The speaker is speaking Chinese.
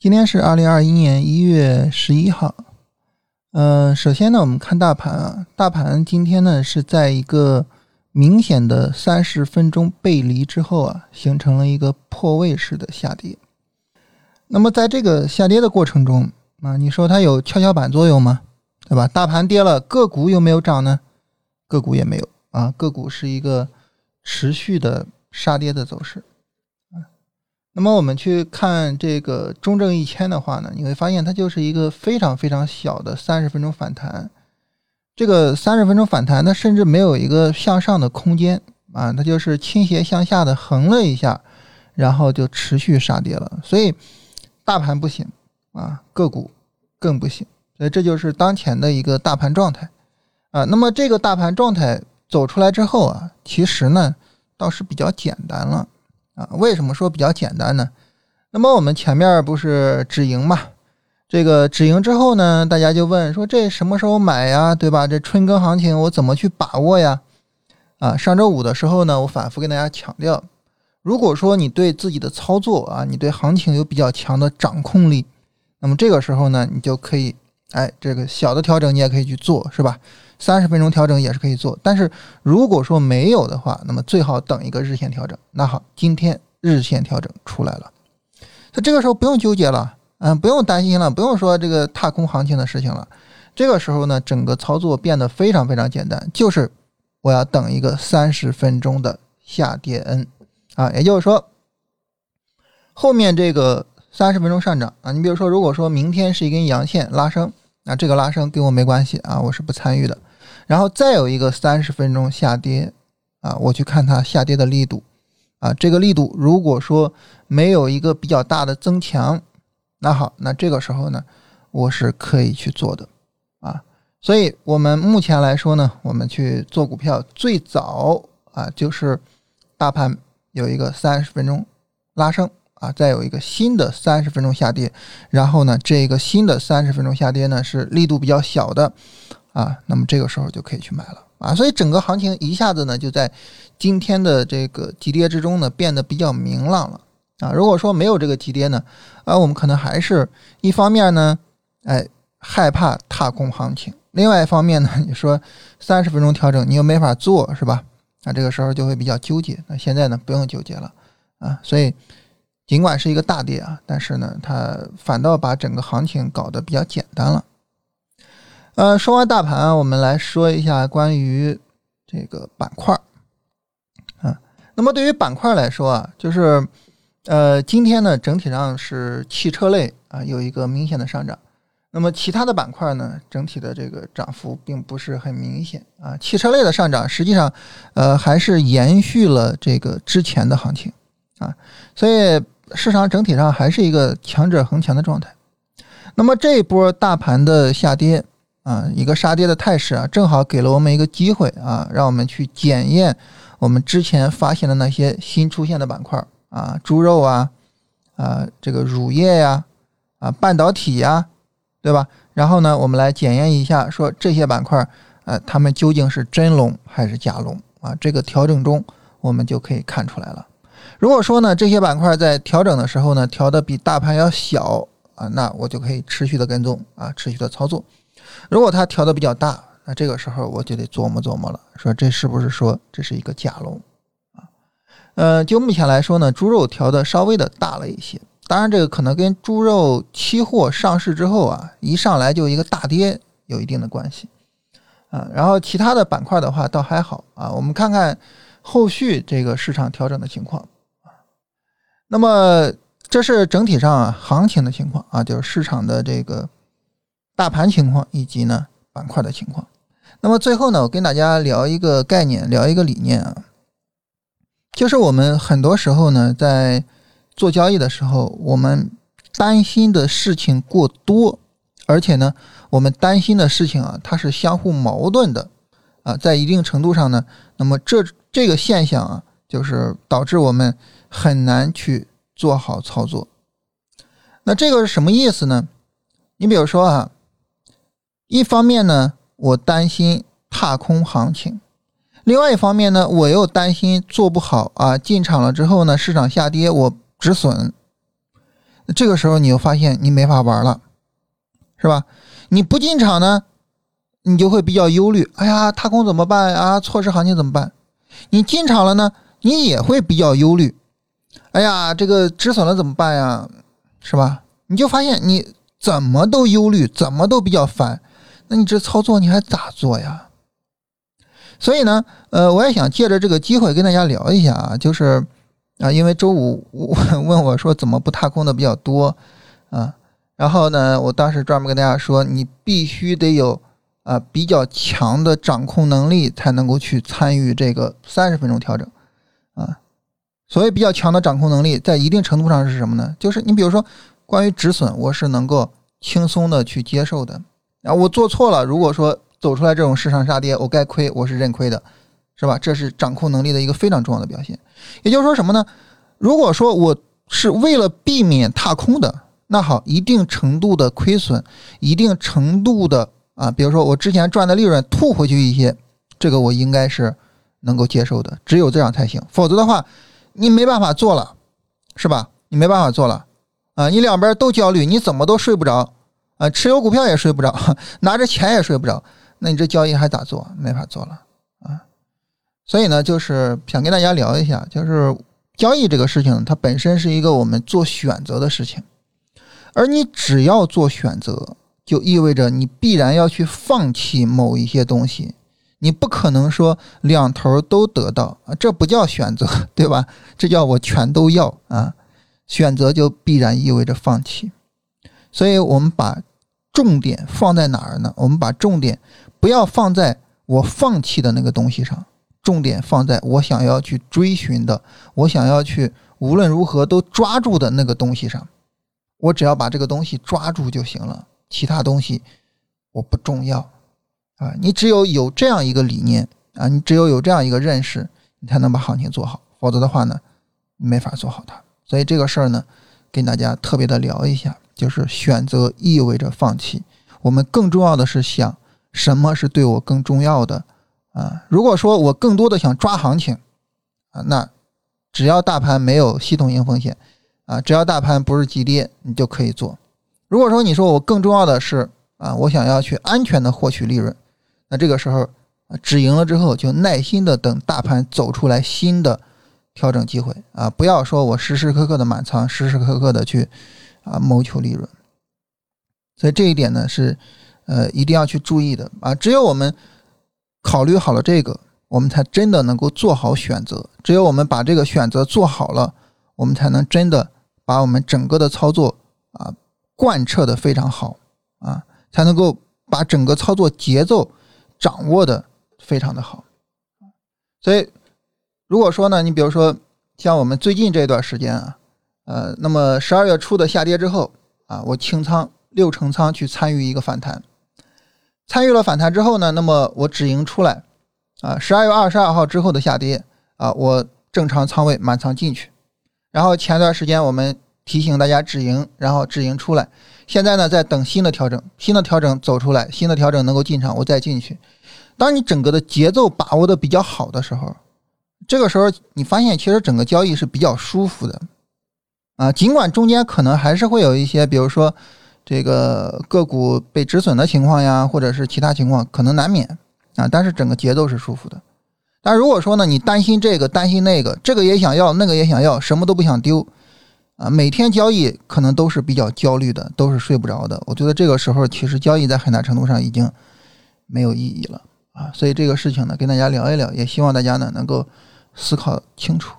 今天是二零二一年一月十一号。嗯，首先呢，我们看大盘啊，大盘今天呢是在一个明显的三十分钟背离之后啊，形成了一个破位式的下跌。那么在这个下跌的过程中啊，你说它有跷跷板作用吗？对吧？大盘跌了，个股有没有涨呢？个股也没有啊，个股是一个持续的杀跌的走势。那么我们去看这个中证一千的话呢，你会发现它就是一个非常非常小的三十分钟反弹。这个三十分钟反弹，它甚至没有一个向上的空间啊，它就是倾斜向下的横了一下，然后就持续杀跌了。所以大盘不行啊，个股更不行。所以这就是当前的一个大盘状态啊。那么这个大盘状态走出来之后啊，其实呢倒是比较简单了。啊，为什么说比较简单呢？那么我们前面不是止盈嘛？这个止盈之后呢，大家就问说这什么时候买呀？对吧？这春耕行情我怎么去把握呀？啊，上周五的时候呢，我反复跟大家强调，如果说你对自己的操作啊，你对行情有比较强的掌控力，那么这个时候呢，你就可以，哎，这个小的调整你也可以去做，是吧？三十分钟调整也是可以做，但是如果说没有的话，那么最好等一个日线调整。那好，今天日线调整出来了，那这个时候不用纠结了，嗯，不用担心了，不用说这个踏空行情的事情了。这个时候呢，整个操作变得非常非常简单，就是我要等一个三十分钟的下跌 N 啊，也就是说，后面这个三十分钟上涨啊，你比如说，如果说明天是一根阳线拉升，那这个拉升跟我没关系啊，我是不参与的。然后再有一个三十分钟下跌，啊，我去看它下跌的力度，啊，这个力度如果说没有一个比较大的增强，那好，那这个时候呢，我是可以去做的，啊，所以我们目前来说呢，我们去做股票最早啊，就是大盘有一个三十分钟拉升，啊，再有一个新的三十分钟下跌，然后呢，这个新的三十分钟下跌呢是力度比较小的。啊，那么这个时候就可以去买了啊，所以整个行情一下子呢就在今天的这个急跌之中呢变得比较明朗了啊。如果说没有这个急跌呢，啊，我们可能还是一方面呢，哎，害怕踏空行情；另外一方面呢，你说三十分钟调整你又没法做，是吧？那这个时候就会比较纠结。那现在呢不用纠结了啊，所以尽管是一个大跌啊，但是呢它反倒把整个行情搞得比较简单了。呃，说完大盘，我们来说一下关于这个板块啊。那么对于板块来说啊，就是呃，今天呢整体上是汽车类啊有一个明显的上涨。那么其他的板块呢，整体的这个涨幅并不是很明显啊。汽车类的上涨实际上呃还是延续了这个之前的行情啊，所以市场整体上还是一个强者恒强的状态。那么这一波大盘的下跌。啊，一个杀跌的态势啊，正好给了我们一个机会啊，让我们去检验我们之前发现的那些新出现的板块啊，猪肉啊，啊，这个乳业呀，啊，半导体呀，对吧？然后呢，我们来检验一下，说这些板块，呃，它们究竟是真龙还是假龙啊？这个调整中，我们就可以看出来了。如果说呢，这些板块在调整的时候呢，调的比大盘要小啊，那我就可以持续的跟踪啊，持续的操作。如果它调的比较大，那这个时候我就得琢磨琢磨了，说这是不是说这是一个假龙啊？呃，就目前来说呢，猪肉调的稍微的大了一些，当然这个可能跟猪肉期货上市之后啊，一上来就一个大跌有一定的关系啊。然后其他的板块的话倒还好啊，我们看看后续这个市场调整的情况。那么这是整体上啊行情的情况啊，就是市场的这个。大盘情况以及呢板块的情况，那么最后呢，我跟大家聊一个概念，聊一个理念啊，就是我们很多时候呢在做交易的时候，我们担心的事情过多，而且呢我们担心的事情啊，它是相互矛盾的啊，在一定程度上呢，那么这这个现象啊，就是导致我们很难去做好操作。那这个是什么意思呢？你比如说啊。一方面呢，我担心踏空行情；另外一方面呢，我又担心做不好啊，进场了之后呢，市场下跌我止损。这个时候你又发现你没法玩了，是吧？你不进场呢，你就会比较忧虑，哎呀，踏空怎么办啊？错失行情怎么办？你进场了呢，你也会比较忧虑，哎呀，这个止损了怎么办呀？是吧？你就发现你怎么都忧虑，怎么都比较烦，那你这操作你还咋做呀？所以呢，呃，我也想借着这个机会跟大家聊一下啊，就是啊，因为周五 问我说怎么不踏空的比较多啊，然后呢，我当时专门跟大家说，你必须得有啊比较强的掌控能力，才能够去参与这个三十分钟调整。所谓比较强的掌控能力，在一定程度上是什么呢？就是你比如说关于止损，我是能够轻松的去接受的啊，我做错了，如果说。走出来这种市场杀跌，我该亏，我是认亏的，是吧？这是掌控能力的一个非常重要的表现。也就是说什么呢？如果说我是为了避免踏空的，那好，一定程度的亏损，一定程度的啊，比如说我之前赚的利润吐回去一些，这个我应该是能够接受的。只有这样才行，否则的话，你没办法做了，是吧？你没办法做了啊，你两边都焦虑，你怎么都睡不着啊，持有股票也睡不着，拿着钱也睡不着。那你这交易还咋做？没法做了啊！所以呢，就是想跟大家聊一下，就是交易这个事情，它本身是一个我们做选择的事情，而你只要做选择，就意味着你必然要去放弃某一些东西，你不可能说两头都得到啊，这不叫选择，对吧？这叫我全都要啊！选择就必然意味着放弃，所以我们把重点放在哪儿呢？我们把重点。不要放在我放弃的那个东西上，重点放在我想要去追寻的，我想要去无论如何都抓住的那个东西上。我只要把这个东西抓住就行了，其他东西我不重要啊！你只有有这样一个理念啊，你只有有这样一个认识，你才能把行情做好。否则的话呢，你没法做好它。所以这个事儿呢，跟大家特别的聊一下，就是选择意味着放弃。我们更重要的是想。什么是对我更重要的啊？如果说我更多的想抓行情啊，那只要大盘没有系统性风险啊，只要大盘不是急跌，你就可以做。如果说你说我更重要的是啊，我想要去安全的获取利润，那这个时候止盈了之后，就耐心的等大盘走出来新的调整机会啊，不要说我时时刻刻的满仓，时时刻刻的去啊谋求利润。所以这一点呢是。呃，一定要去注意的啊！只有我们考虑好了这个，我们才真的能够做好选择。只有我们把这个选择做好了，我们才能真的把我们整个的操作啊贯彻的非常好啊，才能够把整个操作节奏掌握的非常的好。所以，如果说呢，你比如说像我们最近这段时间啊，呃，那么十二月初的下跌之后啊，我清仓六成仓去参与一个反弹。参与了反弹之后呢，那么我止盈出来，啊，十二月二十二号之后的下跌啊，我正常仓位满仓进去，然后前段时间我们提醒大家止盈，然后止盈出来，现在呢在等新的调整，新的调整走出来，新的调整能够进场，我再进去。当你整个的节奏把握的比较好的时候，这个时候你发现其实整个交易是比较舒服的，啊，尽管中间可能还是会有一些，比如说。这个个股被止损的情况呀，或者是其他情况，可能难免啊。但是整个节奏是舒服的。但如果说呢，你担心这个，担心那个，这个也想要，那个也想要，什么都不想丢啊，每天交易可能都是比较焦虑的，都是睡不着的。我觉得这个时候其实交易在很大程度上已经没有意义了啊。所以这个事情呢，跟大家聊一聊，也希望大家呢能够思考清楚。